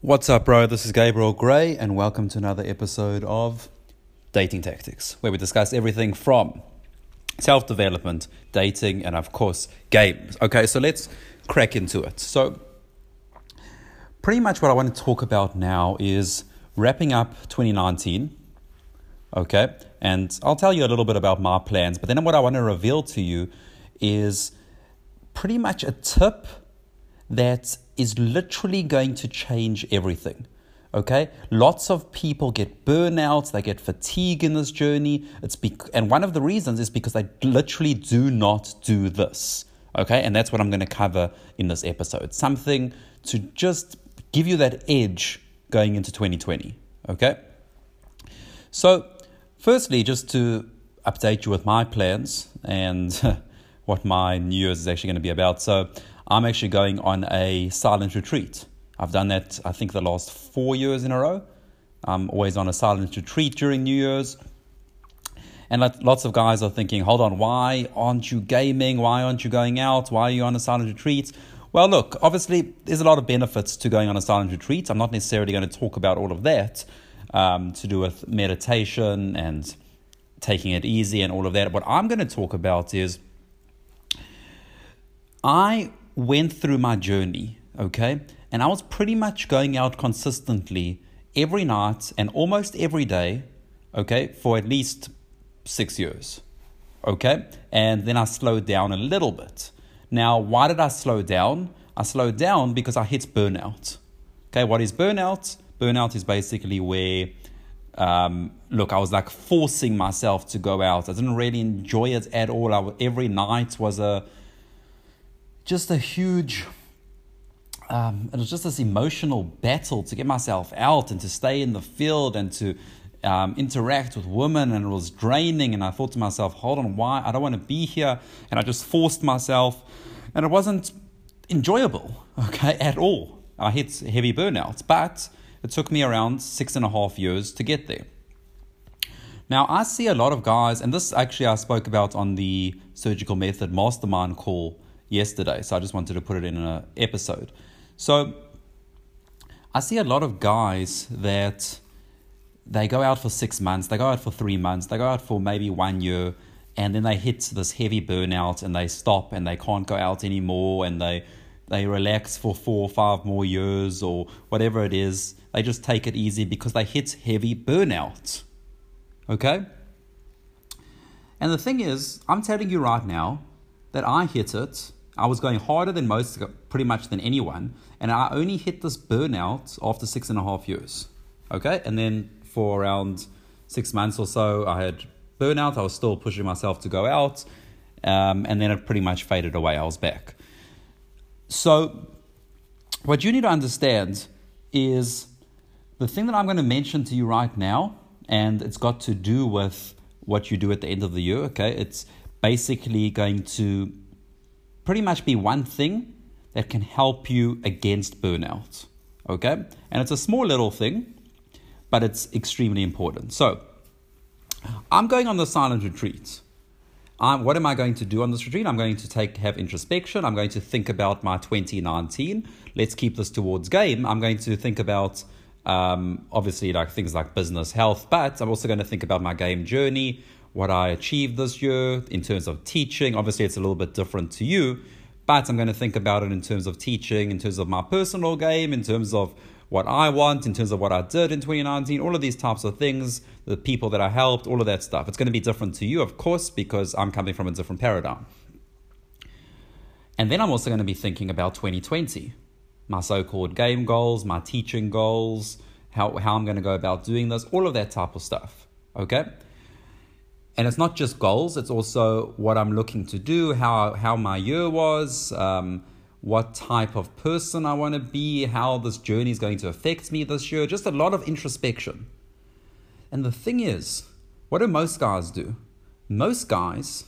What's up, bro? This is Gabriel Gray, and welcome to another episode of Dating Tactics, where we discuss everything from self development, dating, and of course, games. Okay, so let's crack into it. So, pretty much what I want to talk about now is wrapping up 2019. Okay, and I'll tell you a little bit about my plans, but then what I want to reveal to you is pretty much a tip that is literally going to change everything. Okay, lots of people get burnouts, they get fatigue in this journey. It's bec- and one of the reasons is because they literally do not do this. Okay, and that's what I'm going to cover in this episode. Something to just give you that edge going into 2020. Okay, so firstly, just to update you with my plans and what my New Year's is actually going to be about. So I'm actually going on a silent retreat. I've done that, I think, the last four years in a row. I'm always on a silent retreat during New Year's. And lots of guys are thinking, hold on, why aren't you gaming? Why aren't you going out? Why are you on a silent retreat? Well, look, obviously, there's a lot of benefits to going on a silent retreat. I'm not necessarily going to talk about all of that um, to do with meditation and taking it easy and all of that. What I'm going to talk about is I went through my journey, okay? And I was pretty much going out consistently every night and almost every day, okay, for at least six years, okay? And then I slowed down a little bit. Now, why did I slow down? I slowed down because I hit burnout. Okay, what is burnout? Burnout is basically where, um, look, I was like forcing myself to go out. I didn't really enjoy it at all. I, every night was a just a huge um, it was just this emotional battle to get myself out and to stay in the field and to um, interact with women and it was draining and i thought to myself hold on why? I don't want to be here. And i just forced myself and it wasn't enjoyable okay at all. I hit heavy burnout but it took me around six and a half years to get there. Now i see a lot of guys and this actually i spoke about on the surgical method mastermind call yesterday. So I just wanted to put it in an episode. So I see a lot of guys that they go out for six months, they go out for three months, they go out for maybe one year, and then they hit this heavy burnout and they stop and they can't go out anymore and they they relax for four or five more years or whatever it is. They just take it easy because they hit heavy burnout. Okay? And the thing is, I'm telling you right now that I hit it I was going harder than most, pretty much than anyone, and I only hit this burnout after six and a half years. Okay, and then for around six months or so, I had burnout. I was still pushing myself to go out, um, and then it pretty much faded away. I was back. So, what you need to understand is the thing that I'm going to mention to you right now, and it's got to do with what you do at the end of the year. Okay, it's basically going to pretty much be one thing that can help you against burnout. Okay? And it's a small little thing, but it's extremely important. So, I'm going on the silent retreat. I'm, what am I going to do on this retreat? I'm going to take have introspection. I'm going to think about my 2019. Let's keep this towards game. I'm going to think about um, obviously like things like business, health, but I'm also going to think about my game journey, what I achieved this year in terms of teaching. Obviously, it's a little bit different to you, but I'm going to think about it in terms of teaching, in terms of my personal game, in terms of what I want, in terms of what I did in 2019, all of these types of things, the people that I helped, all of that stuff. It's going to be different to you, of course, because I'm coming from a different paradigm. And then I'm also going to be thinking about 2020, my so called game goals, my teaching goals, how, how I'm going to go about doing this, all of that type of stuff. Okay? And it's not just goals it's also what i'm looking to do how how my year was um, what type of person i want to be how this journey is going to affect me this year just a lot of introspection. And the thing is what do most guys do? Most guys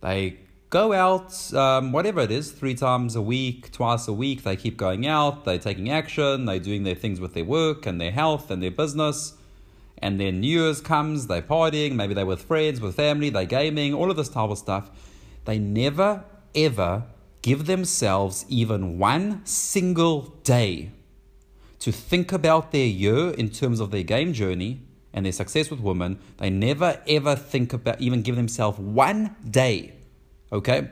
they go out um, whatever it is three times a week twice a week they keep going out they're taking action they're doing their things with their work and their health and their business and then New Year's comes, they're partying, maybe they're with friends, with family, they're gaming, all of this type of stuff. They never, ever give themselves even one single day to think about their year in terms of their game journey and their success with women. They never ever think about, even give themselves one day, okay,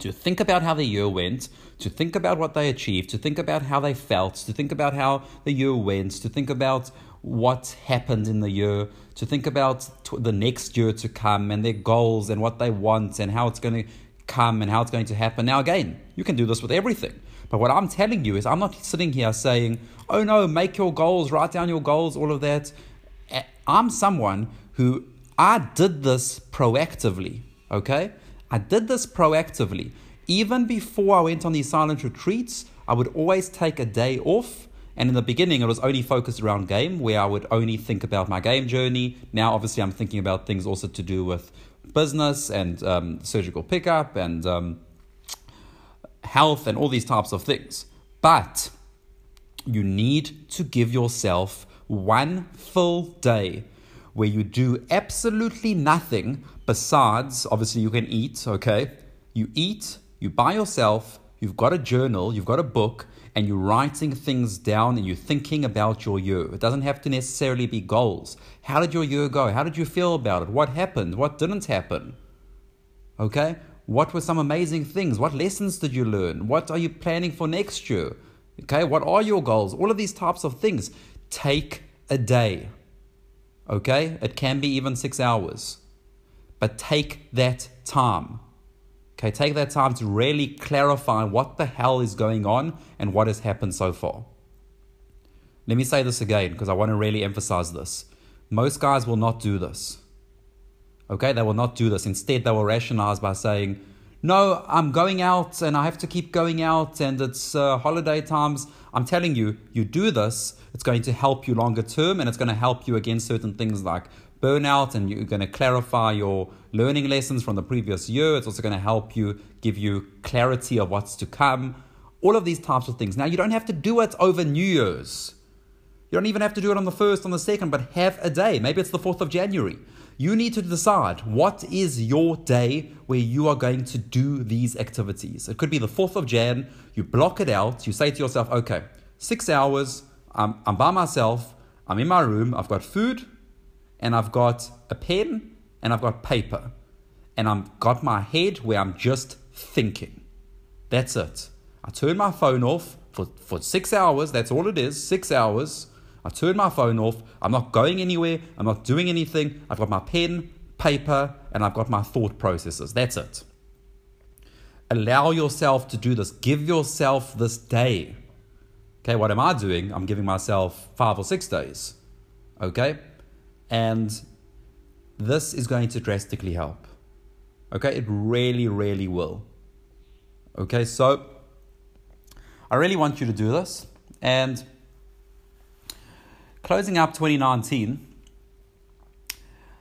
to think about how the year went, to think about what they achieved, to think about how they felt, to think about how the year went, to think about what happened in the year, to think about the next year to come and their goals and what they want and how it's going to come and how it's going to happen. Now, again, you can do this with everything. But what I'm telling you is, I'm not sitting here saying, oh no, make your goals, write down your goals, all of that. I'm someone who I did this proactively, okay? I did this proactively. Even before I went on these silent retreats, I would always take a day off. And in the beginning, it was only focused around game, where I would only think about my game journey. Now, obviously, I'm thinking about things also to do with business and um, surgical pickup and um, health and all these types of things. But you need to give yourself one full day where you do absolutely nothing besides, obviously, you can eat, okay? You eat, you buy yourself, you've got a journal, you've got a book, and you're writing things down and you're thinking about your year. It doesn't have to necessarily be goals. How did your year go? How did you feel about it? What happened? What didn't happen? Okay? What were some amazing things? What lessons did you learn? What are you planning for next year? Okay? What are your goals? All of these types of things. Take a day. Okay? It can be even six hours. But take that time. Okay, take that time to really clarify what the hell is going on and what has happened so far. Let me say this again because I want to really emphasize this. Most guys will not do this. Okay, they will not do this. Instead, they will rationalize by saying, No, I'm going out and I have to keep going out and it's uh, holiday times. I'm telling you, you do this, it's going to help you longer term and it's going to help you against certain things like burnout and you're going to clarify your learning lessons from the previous year. It's also going to help you give you clarity of what's to come. All of these types of things. Now, you don't have to do it over New Year's. You don't even have to do it on the first, on the second, but have a day. Maybe it's the 4th of January. You need to decide what is your day where you are going to do these activities. It could be the 4th of Jan. You block it out. You say to yourself, okay, six hours. I'm, I'm by myself. I'm in my room. I've got food and I've got a pen and I've got paper and I've got my head where I'm just thinking. That's it. I turn my phone off for, for six hours. That's all it is six hours. I turn my phone off. I'm not going anywhere. I'm not doing anything. I've got my pen, paper, and I've got my thought processes. That's it. Allow yourself to do this. Give yourself this day. Okay, what am I doing? I'm giving myself five or six days. Okay? And this is going to drastically help. Okay, it really, really will. Okay, so I really want you to do this. And closing up 2019,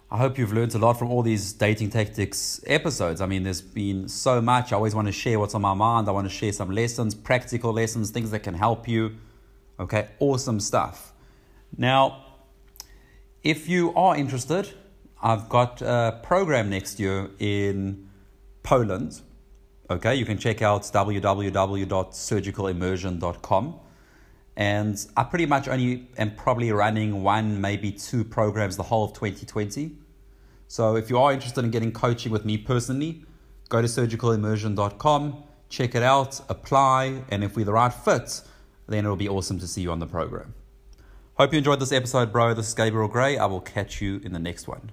I hope you've learned a lot from all these dating tactics episodes. I mean, there's been so much. I always want to share what's on my mind. I want to share some lessons, practical lessons, things that can help you. Okay, awesome stuff. Now, if you are interested, I've got a program next year in Poland. Okay, you can check out www.surgicalimmersion.com. And I pretty much only am probably running one, maybe two programs the whole of 2020. So if you are interested in getting coaching with me personally, go to surgicalimmersion.com, check it out, apply, and if we're the right fit, then it'll be awesome to see you on the program. Hope you enjoyed this episode, bro. This is Gabriel Gray. I will catch you in the next one.